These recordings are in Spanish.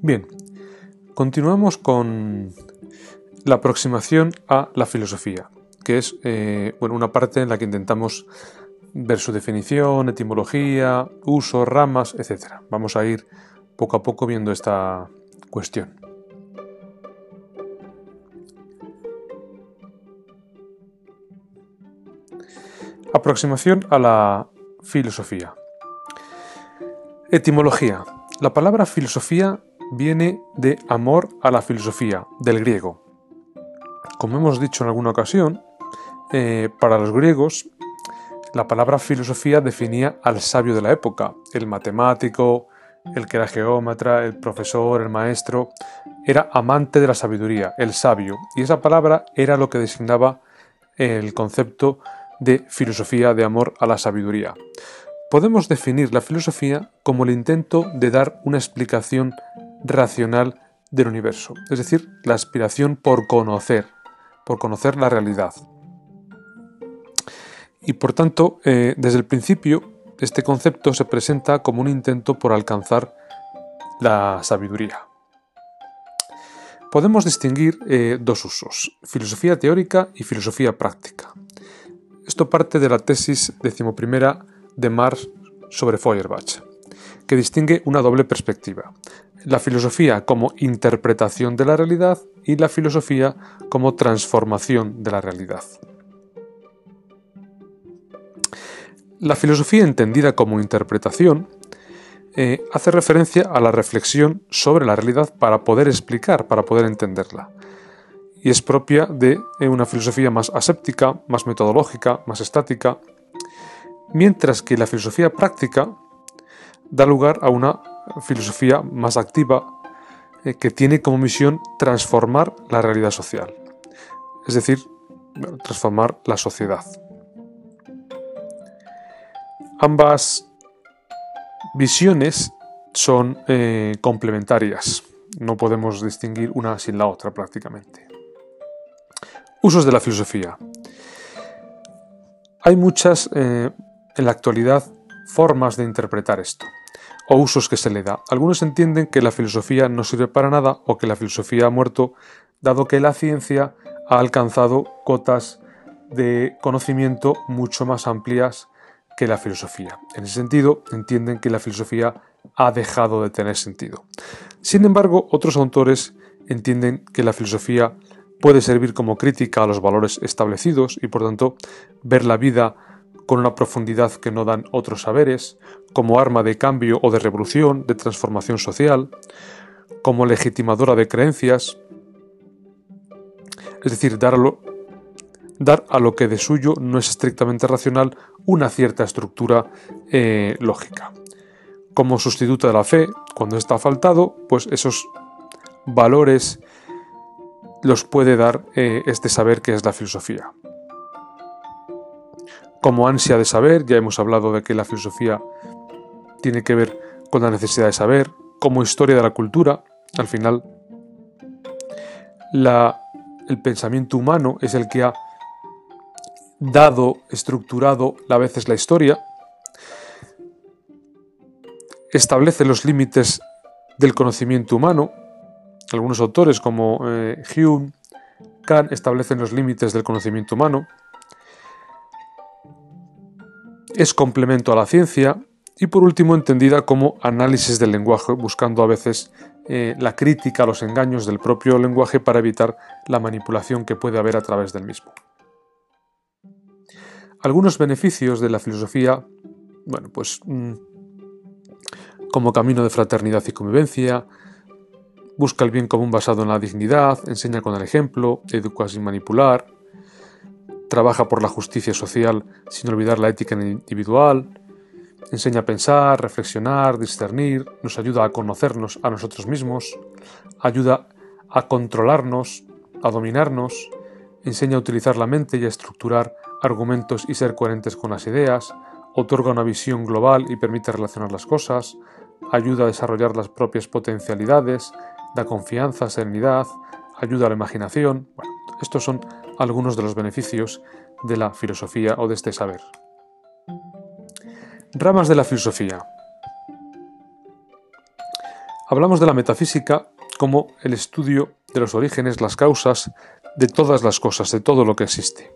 Bien, continuamos con la aproximación a la filosofía, que es eh, bueno, una parte en la que intentamos ver su definición, etimología, uso, ramas, etc. Vamos a ir poco a poco viendo esta cuestión. Aproximación a la filosofía. Etimología. La palabra filosofía viene de amor a la filosofía, del griego. Como hemos dicho en alguna ocasión, eh, para los griegos la palabra filosofía definía al sabio de la época, el matemático, el que era geómetra, el profesor, el maestro, era amante de la sabiduría, el sabio, y esa palabra era lo que designaba el concepto de filosofía de amor a la sabiduría. Podemos definir la filosofía como el intento de dar una explicación racional del universo, es decir, la aspiración por conocer, por conocer la realidad. Y por tanto, eh, desde el principio, este concepto se presenta como un intento por alcanzar la sabiduría. Podemos distinguir eh, dos usos, filosofía teórica y filosofía práctica. Esto parte de la tesis decimoprimera de Marx sobre Feuerbach, que distingue una doble perspectiva, la filosofía como interpretación de la realidad y la filosofía como transformación de la realidad. La filosofía entendida como interpretación eh, hace referencia a la reflexión sobre la realidad para poder explicar, para poder entenderla. Y es propia de eh, una filosofía más aséptica, más metodológica, más estática, mientras que la filosofía práctica da lugar a una filosofía más activa eh, que tiene como misión transformar la realidad social, es decir, transformar la sociedad. Ambas visiones son eh, complementarias, no podemos distinguir una sin la otra prácticamente. Usos de la filosofía. Hay muchas eh, en la actualidad formas de interpretar esto, o usos que se le da. Algunos entienden que la filosofía no sirve para nada o que la filosofía ha muerto, dado que la ciencia ha alcanzado cotas de conocimiento mucho más amplias que la filosofía. En ese sentido, entienden que la filosofía ha dejado de tener sentido. Sin embargo, otros autores entienden que la filosofía puede servir como crítica a los valores establecidos y por tanto ver la vida con una profundidad que no dan otros saberes, como arma de cambio o de revolución, de transformación social, como legitimadora de creencias, es decir, dar a lo que de suyo no es estrictamente racional una cierta estructura eh, lógica. Como sustituta de la fe, cuando está faltado, pues esos valores los puede dar eh, este saber que es la filosofía. Como ansia de saber, ya hemos hablado de que la filosofía tiene que ver con la necesidad de saber, como historia de la cultura, al final el pensamiento humano es el que ha dado, estructurado a veces la historia, establece los límites del conocimiento humano. Algunos autores como eh, Hume, Kant establecen los límites del conocimiento humano. Es complemento a la ciencia y por último entendida como análisis del lenguaje, buscando a veces eh, la crítica a los engaños del propio lenguaje para evitar la manipulación que puede haber a través del mismo. Algunos beneficios de la filosofía, bueno, pues mm, como camino de fraternidad y convivencia, busca el bien común basado en la dignidad, enseña con el ejemplo, educa sin manipular, trabaja por la justicia social sin olvidar la ética individual, enseña a pensar, reflexionar, discernir, nos ayuda a conocernos a nosotros mismos, ayuda a controlarnos, a dominarnos, enseña a utilizar la mente y a estructurar argumentos y ser coherentes con las ideas, otorga una visión global y permite relacionar las cosas, ayuda a desarrollar las propias potencialidades, da confianza, serenidad, ayuda a la imaginación. Bueno, estos son algunos de los beneficios de la filosofía o de este saber. Ramas de la filosofía. Hablamos de la metafísica como el estudio de los orígenes, las causas de todas las cosas, de todo lo que existe.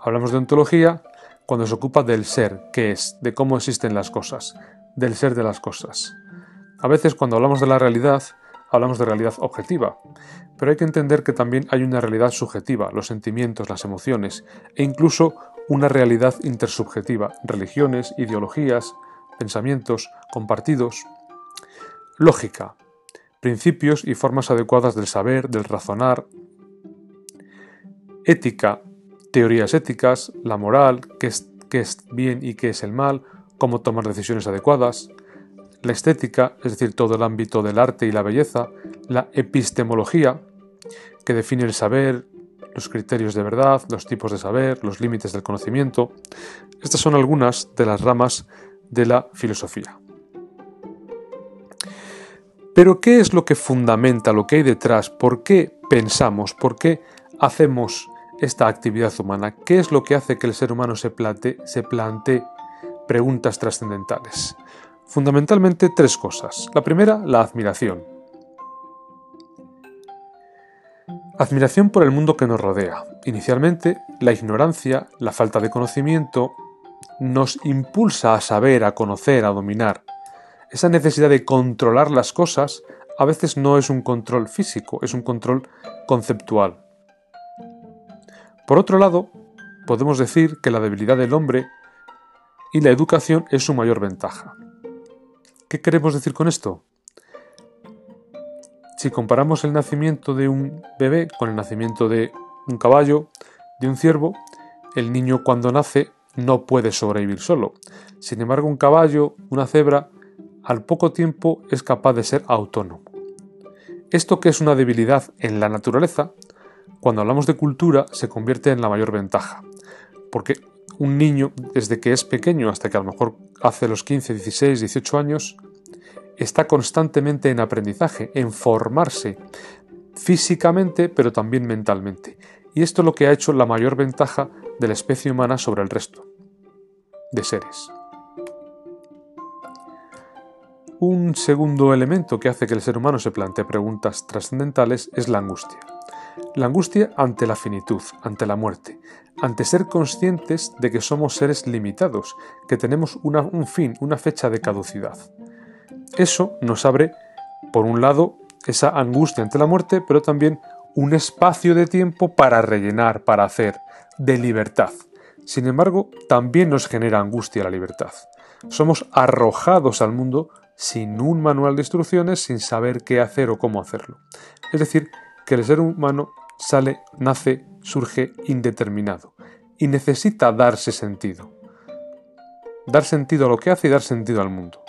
Hablamos de ontología cuando se ocupa del ser, qué es, de cómo existen las cosas, del ser de las cosas. A veces cuando hablamos de la realidad, hablamos de realidad objetiva, pero hay que entender que también hay una realidad subjetiva, los sentimientos, las emociones, e incluso una realidad intersubjetiva, religiones, ideologías, pensamientos compartidos. Lógica, principios y formas adecuadas del saber, del razonar. Ética, teorías éticas, la moral, qué es, qué es bien y qué es el mal, cómo tomar decisiones adecuadas. La estética, es decir, todo el ámbito del arte y la belleza. La epistemología, que define el saber, los criterios de verdad, los tipos de saber, los límites del conocimiento. Estas son algunas de las ramas de la filosofía. Pero ¿qué es lo que fundamenta, lo que hay detrás? ¿Por qué pensamos? ¿Por qué hacemos esta actividad humana? ¿Qué es lo que hace que el ser humano se plantee, se plantee preguntas trascendentales? Fundamentalmente tres cosas. La primera, la admiración. Admiración por el mundo que nos rodea. Inicialmente, la ignorancia, la falta de conocimiento, nos impulsa a saber, a conocer, a dominar. Esa necesidad de controlar las cosas a veces no es un control físico, es un control conceptual. Por otro lado, podemos decir que la debilidad del hombre y la educación es su mayor ventaja. ¿Qué queremos decir con esto? Si comparamos el nacimiento de un bebé con el nacimiento de un caballo, de un ciervo, el niño cuando nace no puede sobrevivir solo. Sin embargo, un caballo, una cebra, al poco tiempo es capaz de ser autónomo. Esto que es una debilidad en la naturaleza, cuando hablamos de cultura se convierte en la mayor ventaja, porque un niño, desde que es pequeño hasta que a lo mejor hace los 15, 16, 18 años, está constantemente en aprendizaje, en formarse físicamente, pero también mentalmente. Y esto es lo que ha hecho la mayor ventaja de la especie humana sobre el resto de seres. Un segundo elemento que hace que el ser humano se plantee preguntas trascendentales es la angustia. La angustia ante la finitud, ante la muerte, ante ser conscientes de que somos seres limitados, que tenemos un fin, una fecha de caducidad. Eso nos abre, por un lado, esa angustia ante la muerte, pero también un espacio de tiempo para rellenar, para hacer, de libertad. Sin embargo, también nos genera angustia la libertad. Somos arrojados al mundo sin un manual de instrucciones, sin saber qué hacer o cómo hacerlo. Es decir, que el ser humano sale, nace, surge indeterminado y necesita darse sentido. Dar sentido a lo que hace y dar sentido al mundo.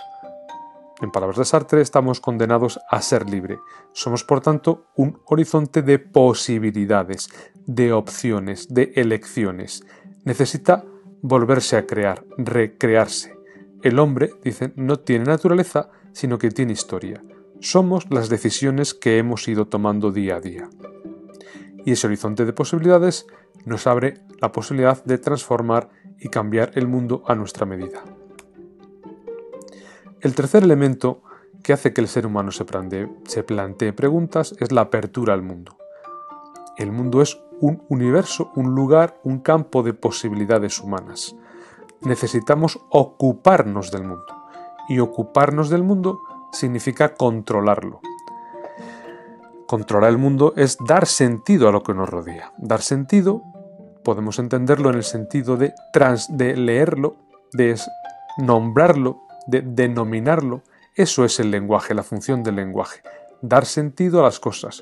En palabras de Sartre, estamos condenados a ser libre. Somos, por tanto, un horizonte de posibilidades, de opciones, de elecciones. Necesita volverse a crear, recrearse. El hombre, dicen, no tiene naturaleza, sino que tiene historia. Somos las decisiones que hemos ido tomando día a día. Y ese horizonte de posibilidades nos abre la posibilidad de transformar y cambiar el mundo a nuestra medida. El tercer elemento que hace que el ser humano se plantee, preguntas es la apertura al mundo. El mundo es un universo, un lugar, un campo de posibilidades humanas. Necesitamos ocuparnos del mundo. Y ocuparnos del mundo significa controlarlo. Controlar el mundo es dar sentido a lo que nos rodea. Dar sentido podemos entenderlo en el sentido de, de leerlo, de nombrarlo, de denominarlo, eso es el lenguaje, la función del lenguaje, dar sentido a las cosas,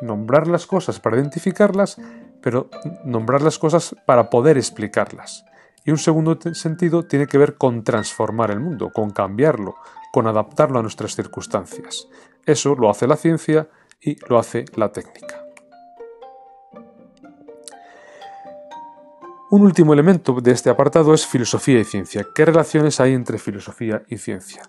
nombrar las cosas para identificarlas, pero nombrar las cosas para poder explicarlas. Y un segundo sentido tiene que ver con transformar el mundo, con cambiarlo, con adaptarlo a nuestras circunstancias. Eso lo hace la ciencia y lo hace la técnica. Un último elemento de este apartado es filosofía y ciencia. ¿Qué relaciones hay entre filosofía y ciencia?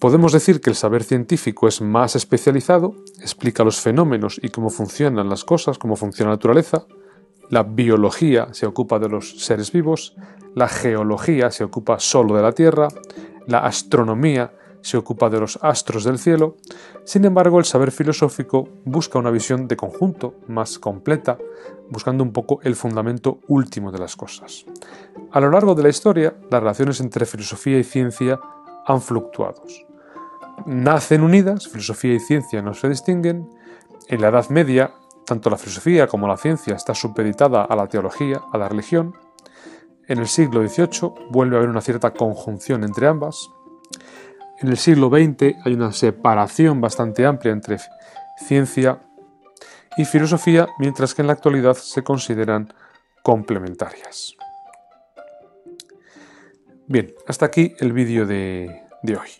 Podemos decir que el saber científico es más especializado, explica los fenómenos y cómo funcionan las cosas, cómo funciona la naturaleza. La biología se ocupa de los seres vivos, la geología se ocupa solo de la Tierra, la astronomía se ocupa de los astros del cielo, sin embargo el saber filosófico busca una visión de conjunto más completa, buscando un poco el fundamento último de las cosas. A lo largo de la historia, las relaciones entre filosofía y ciencia han fluctuado. Nacen unidas, filosofía y ciencia no se distinguen. En la Edad Media, tanto la filosofía como la ciencia está supeditada a la teología, a la religión. En el siglo XVIII vuelve a haber una cierta conjunción entre ambas. En el siglo XX hay una separación bastante amplia entre ciencia y filosofía, mientras que en la actualidad se consideran complementarias. Bien, hasta aquí el vídeo de, hoy.